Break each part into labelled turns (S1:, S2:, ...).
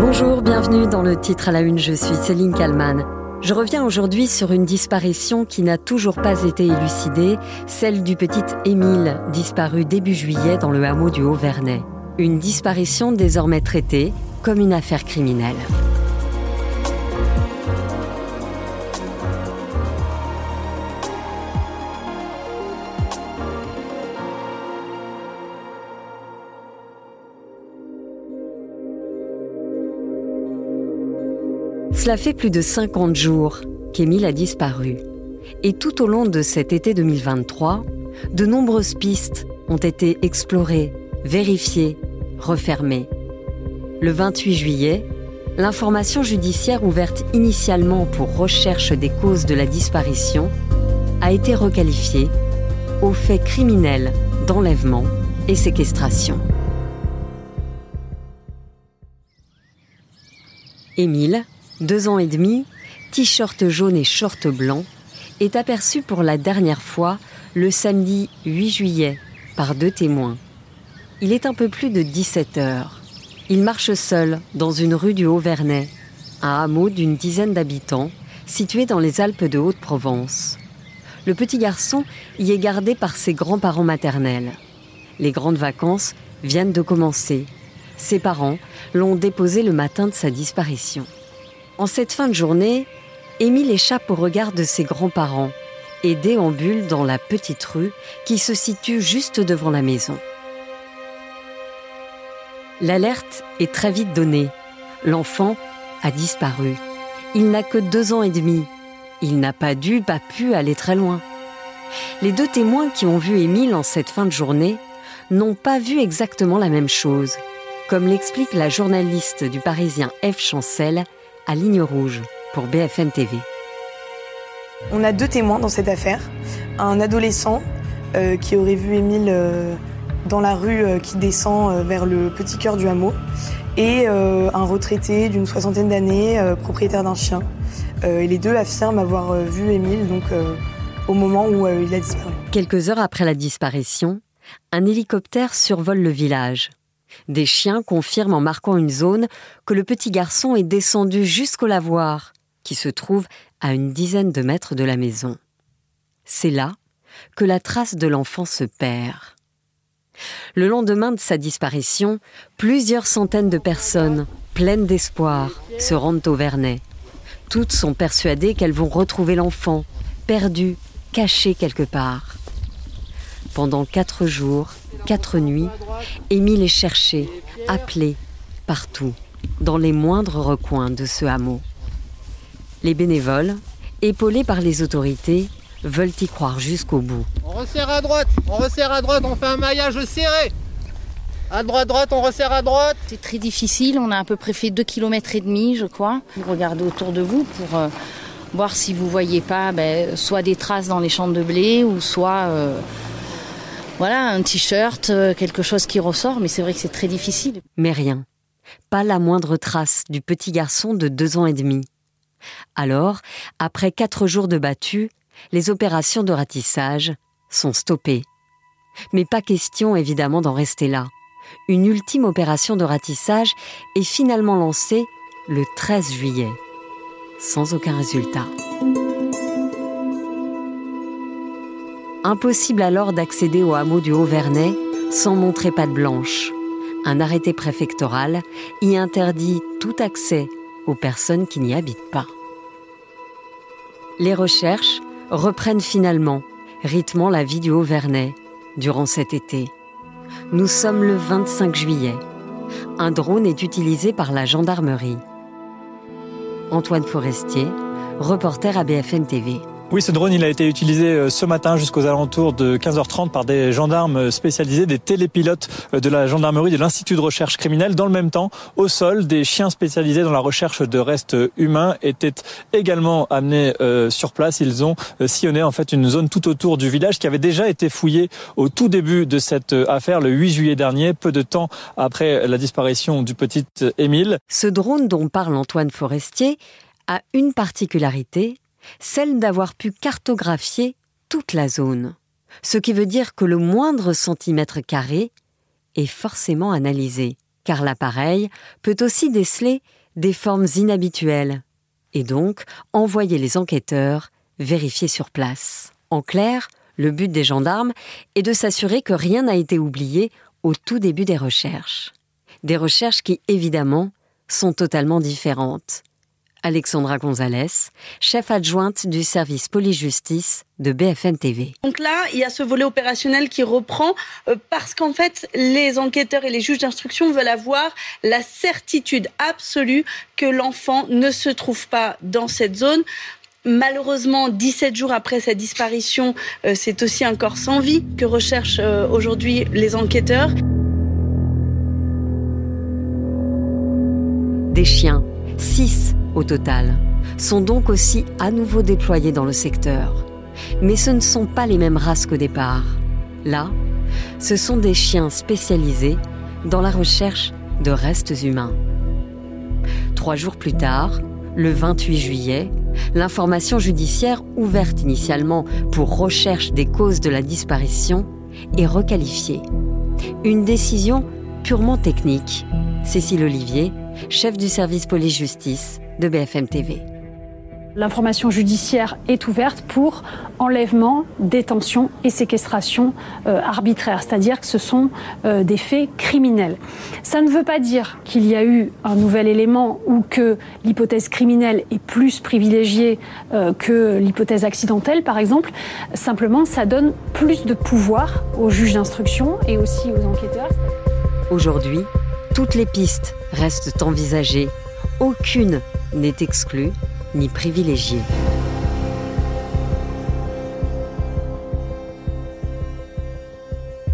S1: Bonjour, bienvenue dans le titre à la une, je suis Céline Kalman. Je reviens aujourd'hui sur une disparition qui n'a toujours pas été élucidée, celle du petit Émile, disparu début juillet dans le hameau du Haut-Vernay. Une disparition désormais traitée comme une affaire criminelle. Cela fait plus de 50 jours qu'Émile a disparu. Et tout au long de cet été 2023, de nombreuses pistes ont été explorées, vérifiées, refermées. Le 28 juillet, l'information judiciaire ouverte initialement pour recherche des causes de la disparition a été requalifiée au fait criminel d'enlèvement et séquestration. Émile, deux ans et demi, t-shirt jaune et short blanc, est aperçu pour la dernière fois le samedi 8 juillet par deux témoins. Il est un peu plus de 17 heures. Il marche seul dans une rue du Haut-Vernay, un hameau d'une dizaine d'habitants situé dans les Alpes de Haute-Provence. Le petit garçon y est gardé par ses grands-parents maternels. Les grandes vacances viennent de commencer. Ses parents l'ont déposé le matin de sa disparition. En cette fin de journée, Émile échappe au regard de ses grands-parents et déambule dans la petite rue qui se situe juste devant la maison. L'alerte est très vite donnée. L'enfant a disparu. Il n'a que deux ans et demi. Il n'a pas dû, pas pu aller très loin. Les deux témoins qui ont vu Émile en cette fin de journée n'ont pas vu exactement la même chose, comme l'explique la journaliste du Parisien F. Chancel à Ligne Rouge pour BFM TV.
S2: On a deux témoins dans cette affaire. Un adolescent euh, qui aurait vu Émile euh, dans la rue euh, qui descend vers le petit cœur du hameau et un retraité d'une soixantaine d'années, propriétaire d'un chien. et les deux affirment avoir vu Émile donc, au moment où il a disparu.
S1: Quelques heures après la disparition, un hélicoptère survole le village. Des chiens confirment en marquant une zone que le petit garçon est descendu jusqu'au lavoir, qui se trouve à une dizaine de mètres de la maison. C'est là que la trace de l'enfant se perd. Le lendemain de sa disparition, plusieurs centaines de personnes, pleines d'espoir, se rendent au Vernet. Toutes sont persuadées qu'elles vont retrouver l'enfant, perdu, caché quelque part. Pendant quatre jours, quatre nuits, Émile est cherché, appelé, partout, dans les moindres recoins de ce hameau. Les bénévoles, épaulés par les autorités, veulent y croire jusqu'au bout.
S3: On resserre à droite, on resserre à droite, on fait un maillage serré. À droite, droite, on resserre à droite.
S4: C'est très difficile, on a à peu près fait 2 km et demi, je crois. Vous regardez autour de vous pour euh, voir si vous voyez pas ben, soit des traces dans les champs de blé ou soit euh, voilà, un t-shirt, euh, quelque chose qui ressort, mais c'est vrai que c'est très difficile.
S1: Mais rien. Pas la moindre trace du petit garçon de deux ans et demi. Alors, après quatre jours de battu, les opérations de ratissage sont stoppées. Mais pas question évidemment d'en rester là. Une ultime opération de ratissage est finalement lancée le 13 juillet, sans aucun résultat. Impossible alors d'accéder au hameau du Haut-Vernay sans montrer patte blanche. Un arrêté préfectoral y interdit tout accès aux personnes qui n'y habitent pas. Les recherches reprennent finalement, rythmant la vie du Haut-Vernay durant cet été. Nous sommes le 25 juillet. Un drone est utilisé par la gendarmerie. Antoine Forestier, reporter à BFM TV.
S5: Oui, ce drone, il a été utilisé euh, ce matin jusqu'aux alentours de 15h30 par des gendarmes spécialisés, des télépilotes euh, de la gendarmerie de l'Institut de recherche criminelle. Dans le même temps, au sol, des chiens spécialisés dans la recherche de restes humains étaient également amenés euh, sur place. Ils ont sillonné en fait une zone tout autour du village qui avait déjà été fouillée au tout début de cette affaire, le 8 juillet dernier, peu de temps après la disparition du petit Émile.
S1: Ce drone dont parle Antoine Forestier a une particularité, celle d'avoir pu cartographier toute la zone, ce qui veut dire que le moindre centimètre carré est forcément analysé. car l'appareil peut aussi déceler des formes inhabituelles et donc envoyer les enquêteurs vérifier sur place. En clair, le but des gendarmes est de s'assurer que rien n'a été oublié au tout début des recherches. Des recherches qui, évidemment, sont totalement différentes. Alexandra Gonzalez, chef adjointe du service police-justice de BFM TV.
S6: Donc là, il y a ce volet opérationnel qui reprend euh, parce qu'en fait, les enquêteurs et les juges d'instruction veulent avoir la certitude absolue que l'enfant ne se trouve pas dans cette zone. Malheureusement, 17 jours après sa disparition, euh, c'est aussi un corps sans vie que recherchent euh, aujourd'hui les enquêteurs.
S1: Des chiens, 6 au total, sont donc aussi à nouveau déployés dans le secteur. Mais ce ne sont pas les mêmes races qu'au départ. Là, ce sont des chiens spécialisés dans la recherche de restes humains. Trois jours plus tard, le 28 juillet, l'information judiciaire ouverte initialement pour recherche des causes de la disparition est requalifiée. Une décision purement technique. Cécile Olivier, chef du service police-justice de BFM TV.
S7: L'information judiciaire est ouverte pour enlèvement, détention et séquestration euh, arbitraire, c'est-à-dire que ce sont euh, des faits criminels. Ça ne veut pas dire qu'il y a eu un nouvel élément ou que l'hypothèse criminelle est plus privilégiée euh, que l'hypothèse accidentelle, par exemple. Simplement, ça donne plus de pouvoir aux juges d'instruction et aussi aux enquêteurs.
S1: Aujourd'hui, toutes les pistes restent envisagées. Aucune n'est exclue ni privilégiée.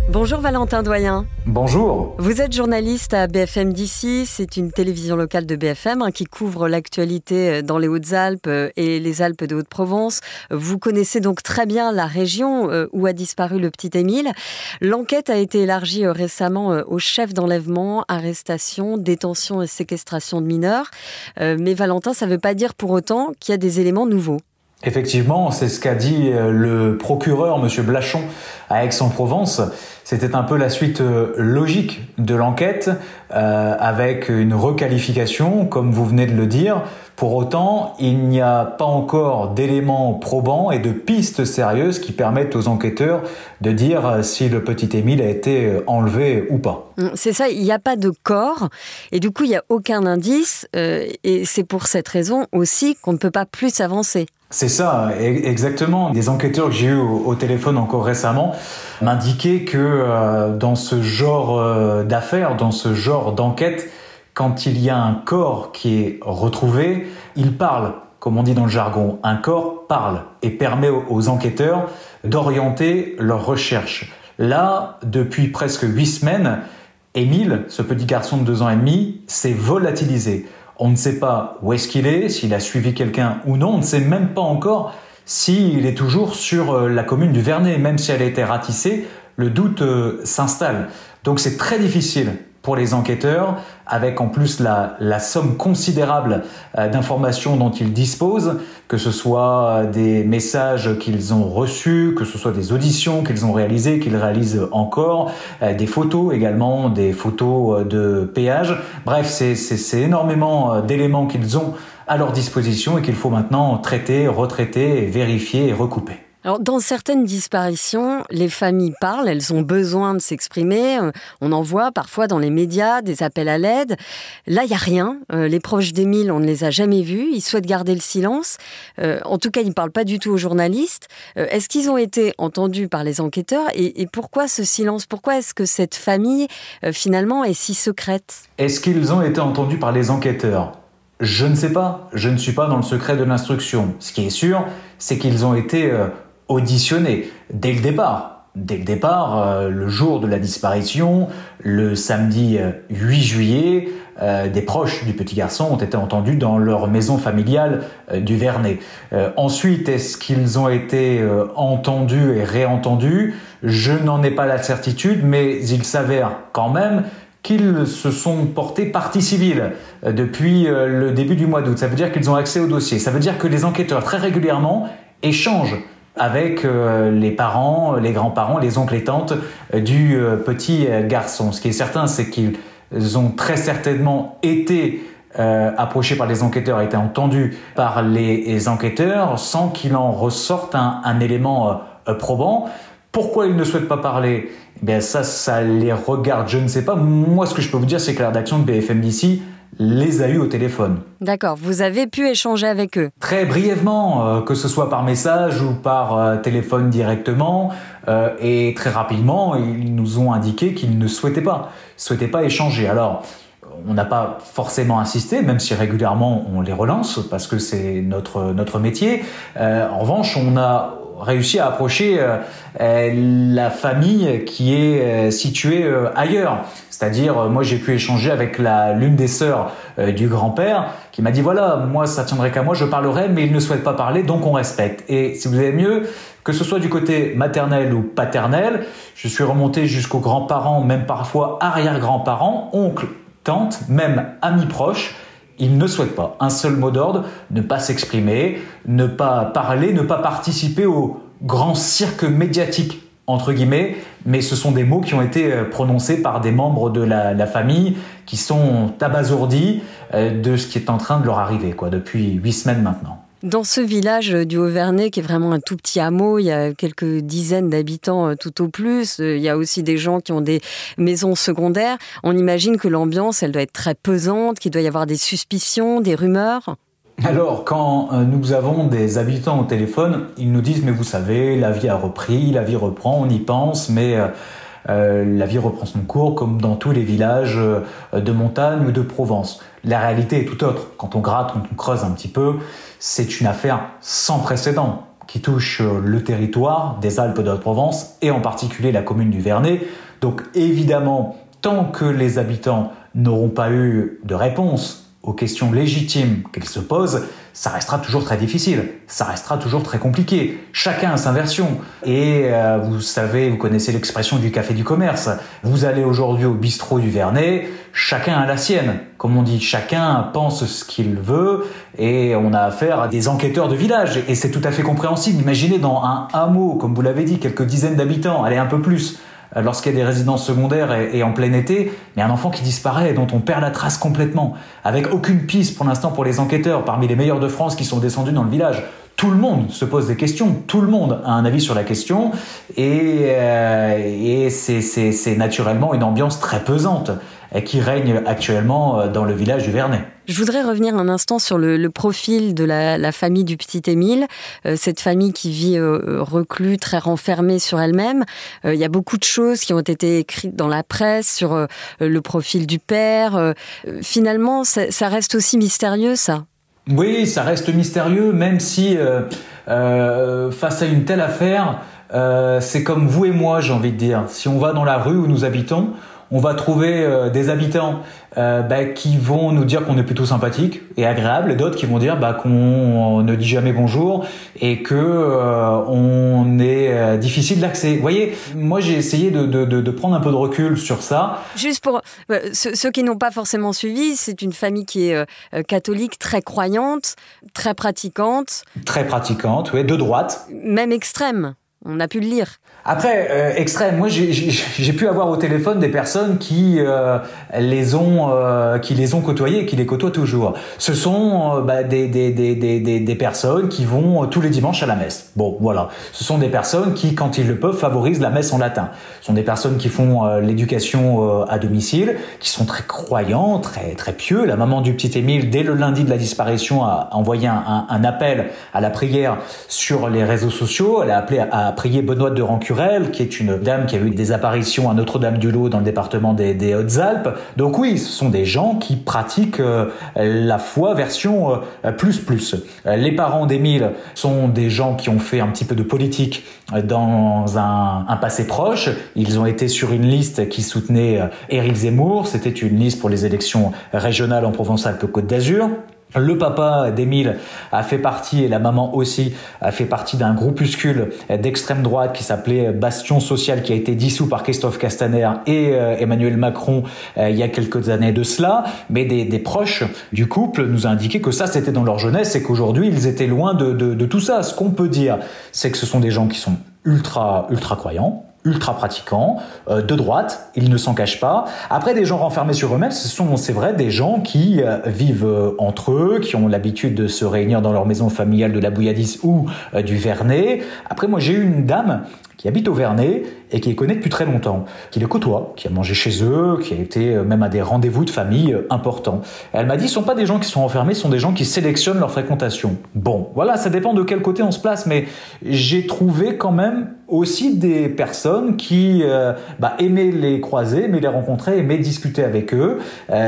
S1: Bonjour Valentin Doyen.
S8: Bonjour.
S1: Vous êtes journaliste à BFM d'ici, c'est une télévision locale de BFM hein, qui couvre l'actualité euh, dans les Hautes-Alpes euh, et les Alpes de Haute-Provence. Vous connaissez donc très bien la région euh, où a disparu le petit Émile. L'enquête a été élargie récemment au chef d'enlèvement, arrestation, détention et séquestration de mineurs. Mais Valentin, ça ne veut pas dire pour autant qu'il y a des éléments nouveaux.
S8: Effectivement, c'est ce qu'a dit le procureur, M. Blachon, à Aix-en-Provence. C'était un peu la suite euh, logique de l'enquête, euh, avec une requalification, comme vous venez de le dire. Pour autant, il n'y a pas encore d'éléments probants et de pistes sérieuses qui permettent aux enquêteurs de dire euh, si le petit Émile a été enlevé ou pas.
S1: Mm, c'est ça, il n'y a pas de corps et du coup il n'y a aucun indice et c'est pour cette raison aussi qu'on ne peut pas plus avancer.
S8: C'est ça, e-, exactement. Des enquêteurs que j'ai eu au, téléphone encore récemment m'indiquaient que euh, dans ce genre euh, d'affaires, dans ce genre d'enquête, quand il y a un corps qui est retrouvé, il parle, comme on dit dans le jargon. Un corps parle et permet aux, enquêteurs d'orienter leurs recherches. Là, depuis presque huit semaines, Émile, ce petit garçon de deux ans et demi, s'est volatilisé. On ne sait pas où est-ce qu'il est, s'il a suivi quelqu'un ou non. On ne sait même pas encore s'il est toujours sur euh, la commune du Vernet. Même si elle a été ratissée, le doute euh, s'installe. Donc c'est très difficile pour les enquêteurs, avec en plus la, somme considérable euh, d'informations dont ils disposent, que ce soit euh, des messages qu'ils ont reçus, que ce soit des auditions qu'ils ont réalisées, qu'ils réalisent encore, euh, des photos également, des photos de péage. Bref, c'est énormément d'éléments qu'ils ont à leur disposition et qu'il faut maintenant traiter, retraiter, vérifier et recouper.
S1: Alors, dans certaines disparitions, les familles parlent, elles ont besoin de s'exprimer. Euh, on en voit parfois dans les médias des appels à l'aide. Là, il n'y a rien. Euh, les proches d'Émile, on ne les a jamais vus. Ils souhaitent garder le silence. Euh, en tout cas, ils ne parlent pas du tout aux journalistes. Est-ce qu'ils ont été entendus par les enquêteurs et, pourquoi ce silence? Pourquoi est-ce que cette famille, finalement, est si secrète?
S8: Est-ce qu'ils ont été entendus par les enquêteurs? Je ne sais pas, je ne suis pas dans le secret de l'instruction. Ce qui est sûr, c'est qu'ils ont été auditionné dès le départ. Dès le départ, euh, le jour de la disparition, le samedi 8 euh, juillet, euh, des proches du petit garçon ont été entendus dans leur maison familiale du Vernet. ensuite, est-ce qu'ils ont été entendus et réentendus? Je n'en ai pas la certitude, mais il s'avère quand même qu'ils se sont portés partie civile depuis le début du mois d'août. Ça veut dire qu'ils ont accès au dossier. Ça veut dire que les enquêteurs très régulièrement échangent avec euh, les parents, les grands-parents, les oncles et tantes euh, du euh, petit garçon. Ce qui est certain, c'est qu'ils ont très certainement été euh, approchés par les enquêteurs, été entendus par les, enquêteurs sans qu'il en ressorte un, un élément euh, probant. Pourquoi ils ne souhaitent pas parler? Eh bien ça, ça les regarde, je ne sais pas. Moi, ce que je peux vous dire, c'est que la rédaction de BFM d'ici les a eus au téléphone.
S1: D'accord, vous avez pu échanger avec eux
S8: Très brièvement, euh, que ce soit par message ou par euh, téléphone directement, euh, et très rapidement, ils nous ont indiqué qu'ils ne souhaitaient pas, souhaitaient pas échanger. Alors, on n'a pas forcément insisté, même si régulièrement on les relance, parce que c'est notre, notre métier. en revanche, on a réussi à approcher la famille qui est située ailleurs. C'est-à-dire, euh, moi j'ai pu échanger avec l'une des sœurs euh, du grand-père qui m'a dit voilà, moi ça tiendrait qu'à moi, je parlerai, mais il ne souhaite pas parler, donc on respecte. Et si vous avez mieux, que ce soit du côté maternel ou paternel, je suis remonté jusqu'aux grands-parents, même parfois arrière-grands-parents, oncles, tantes, même amis proches. Ils ne souhaitent pas. Un seul mot d'ordre, ne pas s'exprimer, ne pas parler, ne pas participer au grand cirque médiatique entre guillemets, mais ce sont des mots qui ont été euh, prononcés par des membres de la, famille qui sont abasourdis euh, de ce qui est en train de leur arriver, quoi, depuis huit semaines maintenant.
S1: Dans ce village du Haut-Vernay, qui est vraiment un tout petit hameau, il y a quelques dizaines d'habitants euh, tout au plus. Il y a aussi des gens qui ont des maisons secondaires. On imagine que l'ambiance, elle doit être très pesante, qu'il doit y avoir des suspicions, des rumeurs.
S8: Alors, quand euh, nous avons des habitants au téléphone, ils nous disent, mais vous savez, la vie a repris, la vie reprend, on y pense, mais euh, euh, la vie reprend son cours comme dans tous les villages de montagne ou de Provence. La réalité est tout autre. Quand on gratte, quand on creuse un petit peu, c'est une affaire sans précédent qui touche le territoire des Alpes de Haute-Provence et en particulier la commune du Vernet. Donc évidemment, tant que les habitants n'auront pas eu de réponse aux questions légitimes qu'elles se posent, ça restera toujours très difficile, ça restera toujours très compliqué. Chacun a sa version. Et euh, vous savez, vous connaissez l'expression du café du commerce. Vous allez aujourd'hui au bistrot du Vernet, chacun a la sienne. Comme on dit, chacun pense ce qu'il veut et on a affaire à des enquêteurs de village. Et c'est tout à fait compréhensible. Imaginez dans un hameau, comme vous l'avez dit, quelques dizaines d'habitants, allez un peu plus, lorsqu'il y a des résidences secondaires et, en plein été, mais un enfant qui disparaît, dont on perd la trace complètement, avec aucune piste pour l'instant pour les enquêteurs, parmi les meilleurs de France qui sont descendus dans le village. Tout le monde se pose des questions, tout le monde a un avis sur la question, et, euh, et c'est naturellement une ambiance très pesante qui règne actuellement euh, dans le village du Vernet.
S1: Je voudrais revenir un instant sur le, profil de la, famille du petit Émile, euh, cette famille qui vit euh, reclus, très renfermée sur elle-même. il y a beaucoup de choses qui ont été écrites dans la presse sur le profil du père. finalement, ça, reste aussi mystérieux, ça.
S8: Oui, ça reste mystérieux, même si face à une telle affaire, c'est comme vous et moi, j'ai envie de dire. Si on va dans la rue où nous habitons, on va trouver euh, des habitants euh, bah, qui vont nous dire qu'on est plutôt sympathique et agréable, et d'autres qui vont dire bah, qu'on ne dit jamais bonjour et que euh, on est difficile d'accès. Vous voyez, moi j'ai essayé de, prendre un peu de recul sur ça.
S1: Juste pour ceux qui n'ont pas forcément suivi, c'est une famille qui est catholique, très croyante, très pratiquante.
S8: Très pratiquante, oui, de droite.
S1: Même extrême. On a pu le lire.
S8: Après, euh, extrême, moi j'ai pu avoir au téléphone des personnes qui euh, les ont euh, qui les ont côtoyés et qui les côtoient toujours. Ce sont bah, des, des, des, des, personnes qui vont tous les dimanches à la messe. Bon, voilà. Ce sont des personnes qui, quand ils le peuvent, favorisent la messe en latin. Ce sont des personnes qui font l'éducation à domicile, qui sont très croyants, très très pieux. La maman du petit Émile, dès le lundi de la disparition, a envoyé un, appel à la prière sur les réseaux sociaux. Elle a appelé à prier Benoît de Rancurel, qui est une dame qui a eu des apparitions à Notre-Dame-du-Lot dans le département des, Hautes-Alpes. Donc oui, ce sont des gens qui pratiquent euh, la foi version euh, plus plus. Euh, les parents d'Émile sont des gens qui ont fait un petit peu de politique dans un, un, passé proche. Ils ont été sur une liste qui soutenait Éric Zemmour. C'était une liste pour les élections régionales en Provence-Alpes-Côte d'Azur. Le papa d'Émile a fait partie, et la maman aussi, a fait partie d'un groupuscule d'extrême droite qui s'appelait Bastion Social, qui a été dissous par Christophe Castaner et euh, Emmanuel Macron euh, il y a quelques années de cela. Mais des, proches du couple nous ont indiqué que ça, c'était dans leur jeunesse et qu'aujourd'hui, ils étaient loin de, de tout ça. Ce qu'on peut dire, c'est que ce sont des gens qui sont ultra, ultra croyants, ultra pratiquants, euh, de droite, ils ne s'en cachent pas. Après, des gens renfermés sur eux-mêmes, ce sont, c'est vrai, des gens qui euh, vivent euh, entre eux, qui ont l'habitude de se réunir dans leur maison familiale de la Bouilladis ou du Vernet. Après, moi, j'ai eu une dame qui habite au Vernet et qui les connaît depuis très longtemps, qui les côtoie, qui a mangé chez eux, qui a été euh, même à des rendez-vous de famille euh, importants. Elle m'a dit, ce sont pas des gens qui sont enfermés, ce sont des gens qui sélectionnent leur fréquentation. Bon, voilà, ça dépend de quel côté on se place, mais j'ai trouvé quand même aussi des personnes qui euh, bah, aimaient les croiser, aimaient les rencontrer, aimaient discuter avec eux.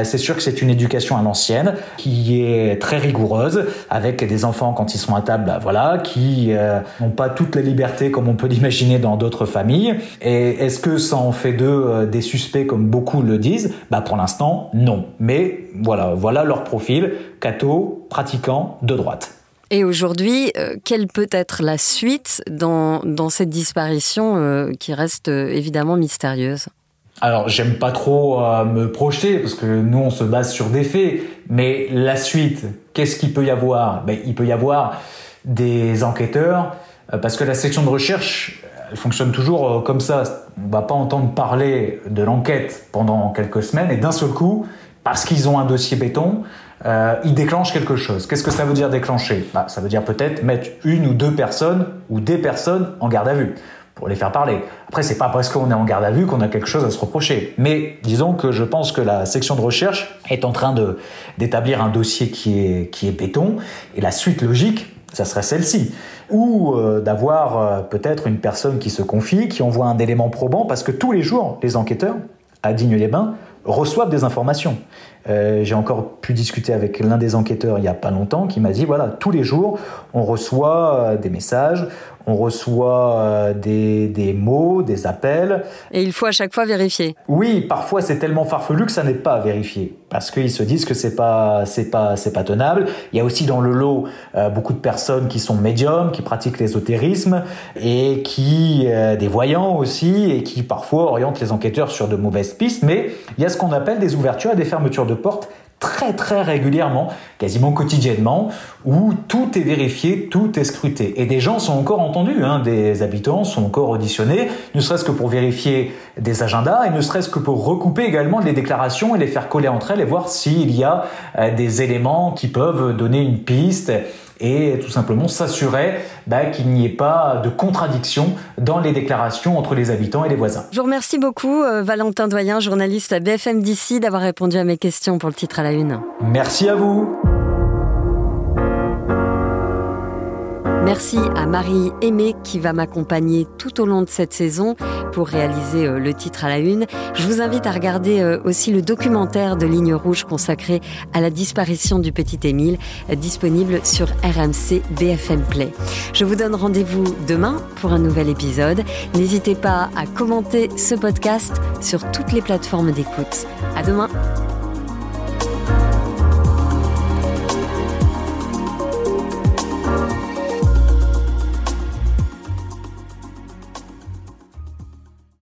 S8: c'est sûr que c'est une éducation à l'ancienne qui est très rigoureuse, avec des enfants quand ils sont à table, bah, voilà, qui n'ont pas toute la liberté comme on peut l'imaginer dans d'autres familles. Et est-ce que ça en fait d'eux euh, des suspects comme beaucoup le disent? Bah pour l'instant, non. Mais voilà, voilà leur profil, catho, pratiquant, de droite.
S1: Et aujourd'hui, euh, quelle peut être la suite dans, cette disparition euh, qui reste évidemment mystérieuse?
S8: Alors, j'aime pas trop me projeter parce que nous, on se base sur des faits. Mais la suite, qu'est-ce qu'il peut y avoir? Ben, Il peut y avoir des enquêteurs parce que la section de recherche, elle fonctionne toujours euh, comme ça. On va pas entendre parler de l'enquête pendant quelques semaines et d'un seul coup, parce qu'ils ont un dossier béton, euh, ils déclenchent quelque chose. Qu'est-ce que ça veut dire déclencher? Bah, Ça veut dire peut-être mettre une ou deux personnes ou des personnes en garde à vue pour les faire parler. Après, c'est pas parce qu'on est en garde à vue qu'on a quelque chose à se reprocher. Mais disons que je pense que la section de recherche est en train d'établir un dossier qui est qui est béton et la suite logique, ça serait celle-ci ou euh, d'avoir euh, peut-être une personne qui se confie, qui envoie un élément probant, parce que tous les jours, les enquêteurs à Digne-les-Bains reçoivent des informations. Euh, j'ai encore pu discuter avec l'un des enquêteurs il n'y a pas longtemps qui m'a dit voilà, tous les jours, on reçoit des messages, on reçoit euh, des, mots, des appels.
S1: Et il faut à chaque fois vérifier.
S8: Oui, parfois c'est tellement farfelu que ça n'est pas vérifié parce qu'ils se disent que c'est pas c'est pas c'est pas tenable. Il y a aussi dans le lot euh, beaucoup de personnes qui sont médiums, qui pratiquent l'ésotérisme et qui euh, des voyants aussi et qui parfois orientent les enquêteurs sur de mauvaises pistes. Mais il y a ce qu'on appelle des ouvertures et des fermetures de portes très très régulièrement, quasiment quotidiennement, où tout est vérifié, tout est scruté. Et des gens sont encore entendus, hein, des habitants sont encore auditionnés, ne serait-ce que pour vérifier des agendas et ne serait-ce que pour recouper également les déclarations et les faire coller entre elles et voir s'il y a euh, des éléments qui peuvent donner une piste et tout simplement s'assurer bah, qu'il n'y ait pas de contradiction dans les déclarations entre les habitants et les voisins.
S1: Je vous remercie beaucoup, euh, Valentin Doyen, journaliste à BFM d'ici, d'avoir répondu à mes questions pour le titre à la une.
S8: Merci à vous.
S1: Merci à Marie Aimé qui va m'accompagner tout au long de cette saison pour réaliser euh, le titre à la une. Je vous invite à regarder euh, aussi le documentaire de Ligne Rouge consacré à la disparition du petit Émile, euh, disponible sur RMC BFM Play. Je vous donne rendez-vous demain pour un nouvel épisode. N'hésitez pas à commenter ce podcast sur toutes les plateformes d'écoute. À demain!